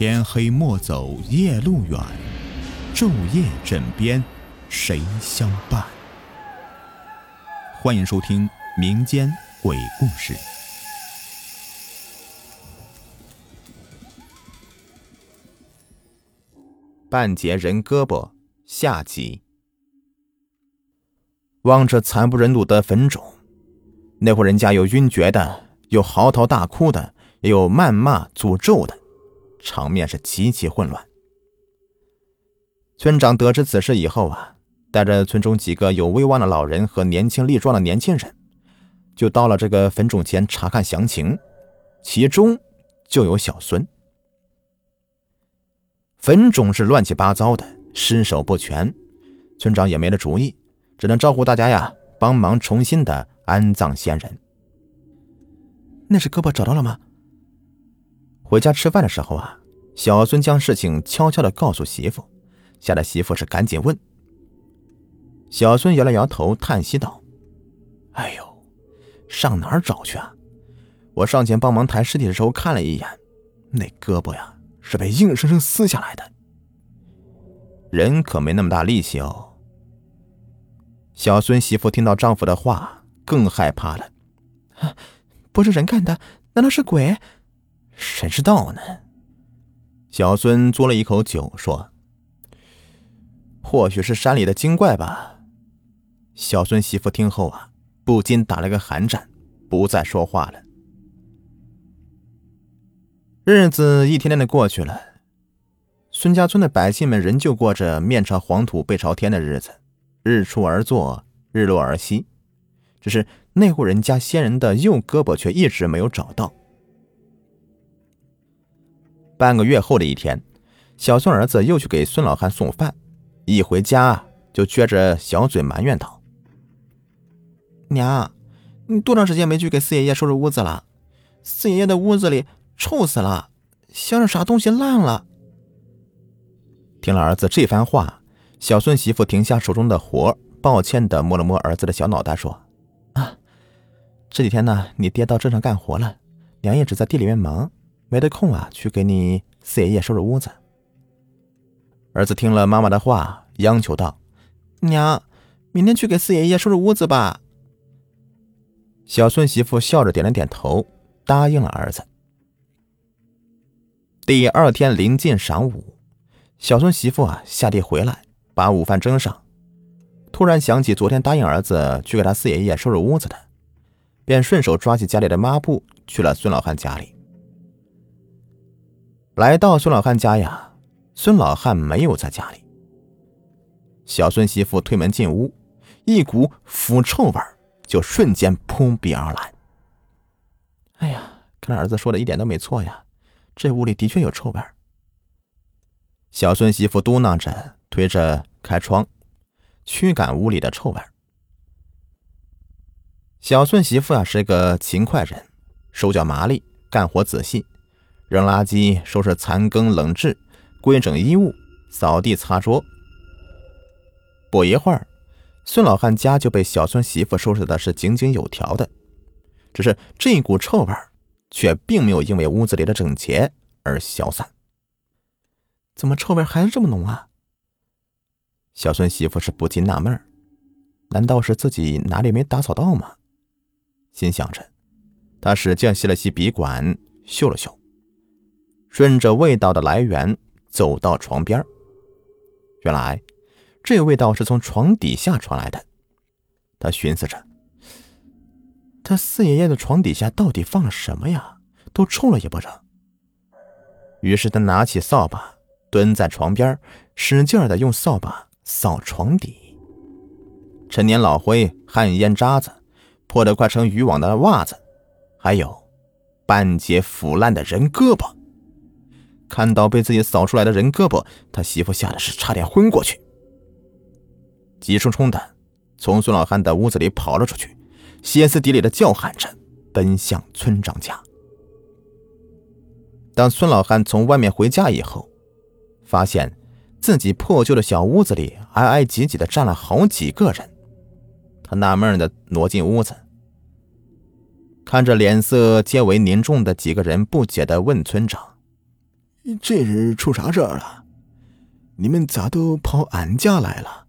天黑莫走夜路远，昼夜枕边谁相伴？欢迎收听民间鬼故事。半截人胳膊下集。望着惨不忍睹的坟冢，那户人家有晕厥的，有嚎啕大哭的，也有谩骂诅咒的。场面是极其混乱。村长得知此事以后啊，带着村中几个有威望的老人和年轻力壮的年轻人，就到了这个坟冢前查看详情，其中就有小孙。坟冢是乱七八糟的，尸首不全，村长也没了主意，只能招呼大家呀，帮忙重新的安葬先人。那只胳膊找到了吗？回家吃饭的时候啊，小孙将事情悄悄的告诉媳妇，吓得媳妇是赶紧问。小孙摇了摇头，叹息道：“哎呦，上哪儿找去啊？我上前帮忙抬尸体的时候看了一眼，那胳膊呀是被硬生生撕下来的，人可没那么大力气哦。”小孙媳妇听到丈夫的话，更害怕了：“不是人干的，难道是鬼？”谁知道呢？小孙嘬了一口酒，说：“或许是山里的精怪吧。”小孙媳妇听后啊，不禁打了个寒战，不再说话了。日子一天天的过去了，孙家村的百姓们仍旧过着面朝黄土背朝天的日子，日出而作，日落而息。只是那户人家先人的右胳膊却一直没有找到。半个月后的一天，小孙儿子又去给孙老汉送饭，一回家就撅着小嘴埋怨道：“娘，你多长时间没去给四爷爷收拾屋子了？四爷爷的屋子里臭死了，像是啥东西烂了。”听了儿子这番话，小孙媳妇停下手中的活，抱歉的摸了摸儿子的小脑袋，说：“啊，这几天呢，你爹到镇上干活了，娘一直在地里面忙。”没得空啊，去给你四爷爷收拾屋子。儿子听了妈妈的话，央求道：“娘，明天去给四爷爷收拾屋子吧。”小孙媳妇笑着点了点头，答应了儿子。第二天临近晌午，小孙媳妇啊下地回来，把午饭蒸上，突然想起昨天答应儿子去给他四爷爷收拾屋子的，便顺手抓起家里的抹布去了孙老汉家里。来到孙老汉家呀，孙老汉没有在家里。小孙媳妇推门进屋，一股腐臭味就瞬间扑鼻而来。哎呀，看来儿子说的一点都没错呀，这屋里的确有臭味。小孙媳妇嘟囔着，推着开窗，驱赶屋里的臭味。小孙媳妇啊是个勤快人，手脚麻利，干活仔细。扔垃圾、收拾残羹冷炙、规整衣物、扫地擦桌。不一会儿，孙老汉家就被小孙媳妇收拾的是井井有条的。只是这股臭味却并没有因为屋子里的整洁而消散。怎么臭味还是这么浓啊？小孙媳妇是不禁纳闷难道是自己哪里没打扫到吗？心想着，他使劲吸了吸鼻管，嗅了嗅。顺着味道的来源走到床边原来这味道是从床底下传来的。他寻思着，他四爷爷的床底下到底放了什么呀？都臭了也不成。于是他拿起扫把，蹲在床边，使劲的用扫把扫床底。陈年老灰、旱烟渣子、破得快成渔网的袜子，还有半截腐烂的人胳膊。看到被自己扫出来的人胳膊，他媳妇吓得是差点昏过去，急冲冲的从孙老汉的屋子里跑了出去，歇斯底里的叫喊着奔向村长家。当孙老汉从外面回家以后，发现自己破旧的小屋子里挨挨挤挤的站了好几个人，他纳闷的挪进屋子，看着脸色皆为凝重的几个人，不解的问村长。这日出啥事儿了？你们咋都跑俺家来了？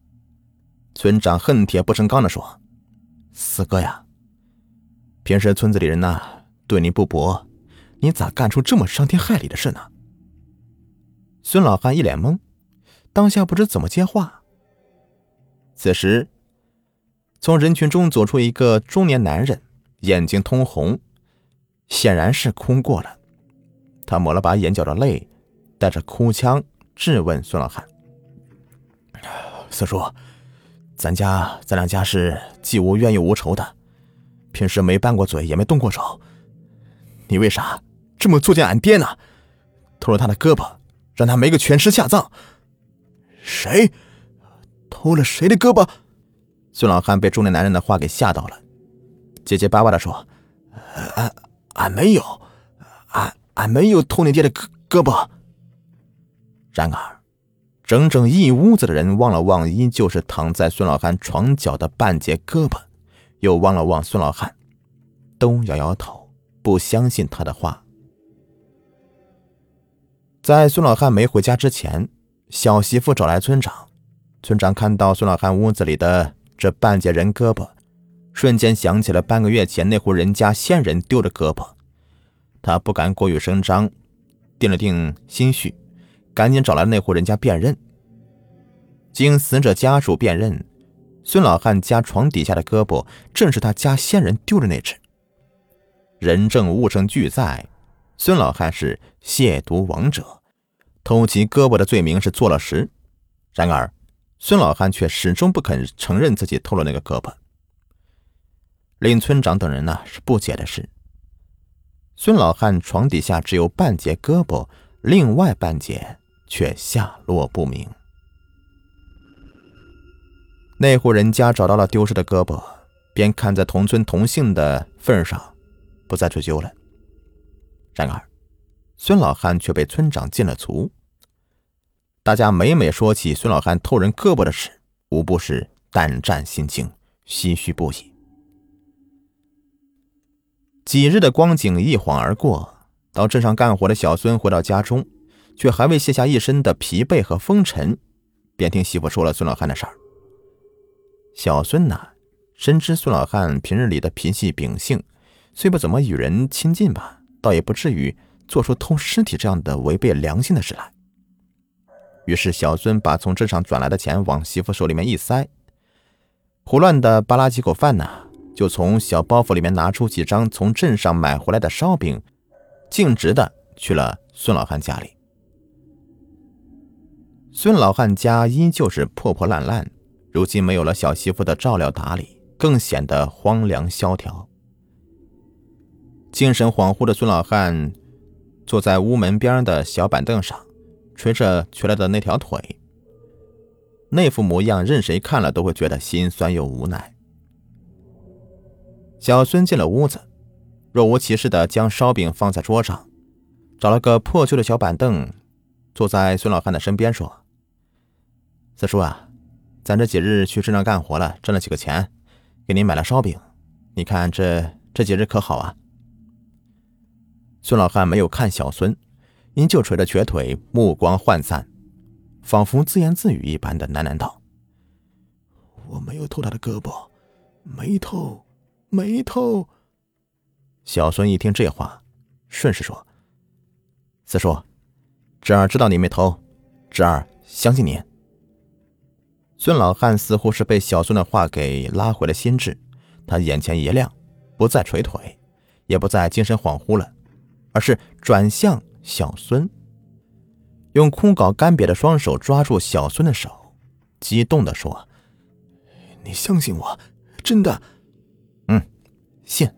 村长恨铁不成钢的说：“四哥呀，平时村子里人呐对你不薄，你咋干出这么伤天害理的事呢？”孙老汉一脸懵，当下不知怎么接话。此时，从人群中走出一个中年男人，眼睛通红，显然是哭过了。他抹了把眼角的泪，带着哭腔质问孙老汉：“四叔。”咱家咱两家是既无冤又无仇的，平时没拌过嘴，也没动过手。你为啥这么作践俺爹呢？偷了他的胳膊，让他没个全尸下葬。谁偷了谁的胳膊？孙老汉被中年男人的话给吓到了，结结巴巴的说：“俺俺没有，俺俺没有偷你爹的胳胳膊。”然而。整整一屋子的人望了望依旧是躺在孙老汉床脚的半截胳膊，又望了望孙老汉，都摇摇头，不相信他的话。在孙老汉没回家之前，小媳妇找来村长。村长看到孙老汉屋子里的这半截人胳膊，瞬间想起了半个月前那户人家先人丢的胳膊，他不敢过于声张，定了定心绪。赶紧找来那户人家辨认。经死者家属辨认，孙老汉家床底下的胳膊正是他家先人丢的那只。人证物证俱在，孙老汉是亵渎亡者，偷其胳膊的罪名是坐了实。然而，孙老汉却始终不肯承认自己偷了那个胳膊。令村长等人呢是不解的是，孙老汉床底下只有半截胳膊，另外半截。却下落不明。那户人家找到了丢失的胳膊，便看在同村同姓的份上，不再追究了。然而，孙老汉却被村长禁了足。大家每每说起孙老汉偷人胳膊的事，无不是胆战心惊，唏嘘不已。几日的光景一晃而过，到镇上干活的小孙回到家中。却还未卸下一身的疲惫和风尘，便听媳妇说了孙老汉的事儿。小孙呐，深知孙老汉平日里的脾气秉性，虽不怎么与人亲近吧，倒也不至于做出偷尸体这样的违背良心的事来。于是，小孙把从镇上转来的钱往媳妇手里面一塞，胡乱的扒拉几口饭呢，就从小包袱里面拿出几张从镇上买回来的烧饼，径直的去了孙老汉家里。孙老汉家依旧是破破烂烂，如今没有了小媳妇的照料打理，更显得荒凉萧条。精神恍惚的孙老汉坐在屋门边的小板凳上，捶着瘸了的那条腿。那副模样，任谁看了都会觉得心酸又无奈。小孙进了屋子，若无其事的将烧饼放在桌上，找了个破旧的小板凳，坐在孙老汉的身边说。四叔啊，咱这几日去镇上干活了，挣了几个钱，给您买了烧饼。你看这这几日可好啊？孙老汉没有看小孙，依旧垂着瘸腿，目光涣散，仿佛自言自语一般的喃喃道：“我没有偷他的胳膊，没偷，没偷。”小孙一听这话，顺势说：“四叔，侄儿知道你没偷，侄儿相信您。”孙老汉似乎是被小孙的话给拉回了心智，他眼前一亮，不再捶腿，也不再精神恍惚了，而是转向小孙，用枯槁干瘪的双手抓住小孙的手，激动地说：“你相信我，真的？嗯，信。”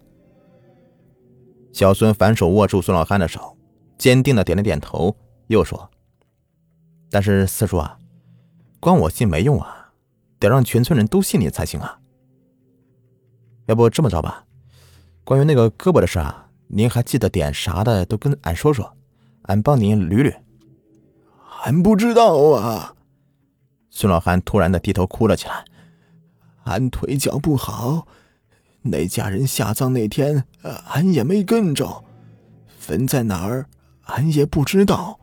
小孙反手握住孙老汉的手，坚定地点了点头，又说：“但是四叔啊。”光我信没用啊，得让全村人都信你才行啊。要不这么着吧，关于那个胳膊的事啊，您还记得点啥的都跟俺说说，俺帮您捋捋。俺不知道啊。孙老汉突然的低头哭了起来。俺腿脚不好，那家人下葬那天，俺也没跟着，坟在哪儿，俺也不知道。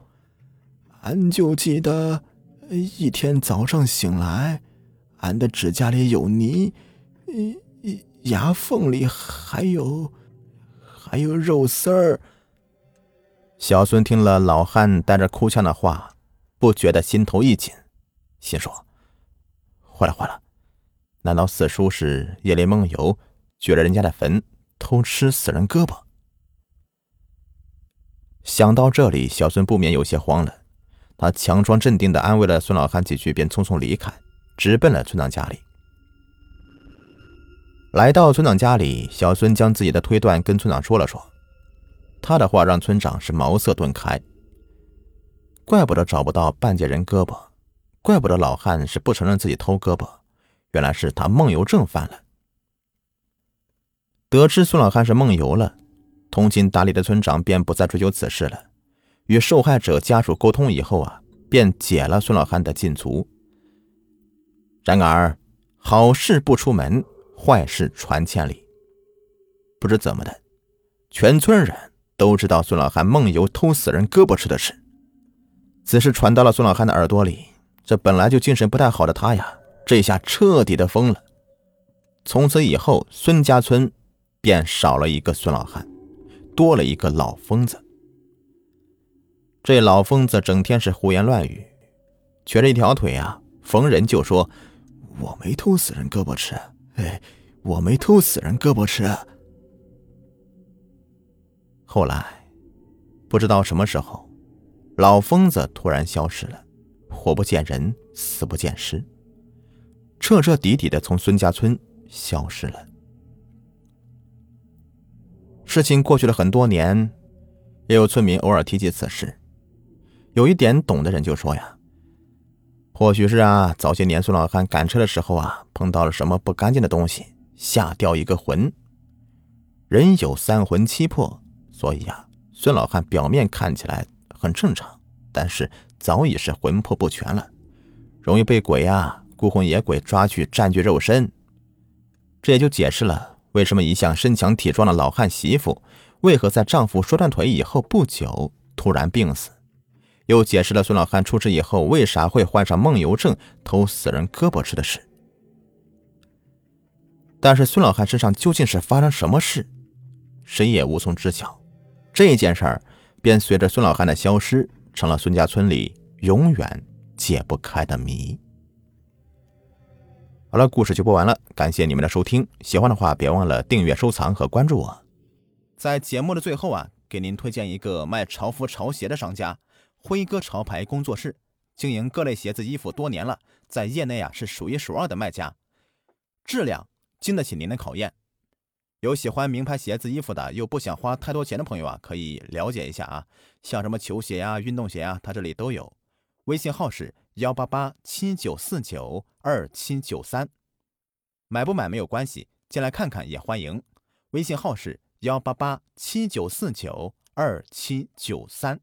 俺就记得一天早上醒来，俺的指甲里有泥，牙缝里还有还有肉丝儿。小孙听了老汉带着哭腔的话，不觉得心头一紧，心说：坏了坏了，难道四叔是夜里梦游，掘了人家的坟，偷吃死人胳膊？想到这里，小孙不免有些慌了。他强装镇定的安慰了孙老汉几句，便匆匆离开，直奔了村长家里。来到村长家里，小孙将自己的推断跟村长说了说。他的话让村长是茅塞顿开。怪不得找不到半截人胳膊，怪不得老汉是不承认自己偷胳膊，原来是他梦游症犯了。得知孙老汉是梦游了，通情达理的村长便不再追究此事了。与受害者家属沟通以后啊，便解了孙老汉的禁足。然而，好事不出门，坏事传千里。不知怎么的，全村人都知道孙老汉梦游偷死人胳膊吃的事。此事传到了孙老汉的耳朵里，这本来就精神不太好的他呀，这下彻底的疯了。从此以后，孙家村便少了一个孙老汉，多了一个老疯子。这老疯子整天是胡言乱语，瘸着一条腿啊，逢人就说：“我没偷死人胳膊吃，哎，我没偷死人胳膊吃。”后来，不知道什么时候，老疯子突然消失了，活不见人，死不见尸，彻彻底底的从孙家村消失了。事情过去了很多年，也有村民偶尔提起此事。有一点懂的人就说呀，或许是啊，早些年孙老汉赶车的时候啊，碰到了什么不干净的东西，吓掉一个魂。人有三魂七魄，所以啊，孙老汉表面看起来很正常，但是早已是魂魄不全了，容易被鬼啊、孤魂野鬼抓去占据肉身。这也就解释了为什么一向身强体壮的老汉媳妇，为何在丈夫摔断腿以后不久突然病死。又解释了孙老汉出事以后为啥会患上梦游症、偷死人胳膊吃的事。但是孙老汉身上究竟是发生什么事，谁也无从知晓。这件事儿便随着孙老汉的消失，成了孙家村里永远解不开的谜。好了，故事就播完了，感谢你们的收听。喜欢的话，别忘了订阅、收藏和关注我。在节目的最后啊，给您推荐一个卖潮服、潮鞋的商家。辉哥潮牌工作室经营各类鞋子衣服多年了，在业内啊是数一数二的卖家，质量经得起您的考验。有喜欢名牌鞋子衣服的，又不想花太多钱的朋友啊，可以了解一下啊。像什么球鞋呀、运动鞋啊，他这里都有。微信号是幺八八七九四九二七九三，买不买没有关系，进来看看也欢迎。微信号是幺八八七九四九二七九三。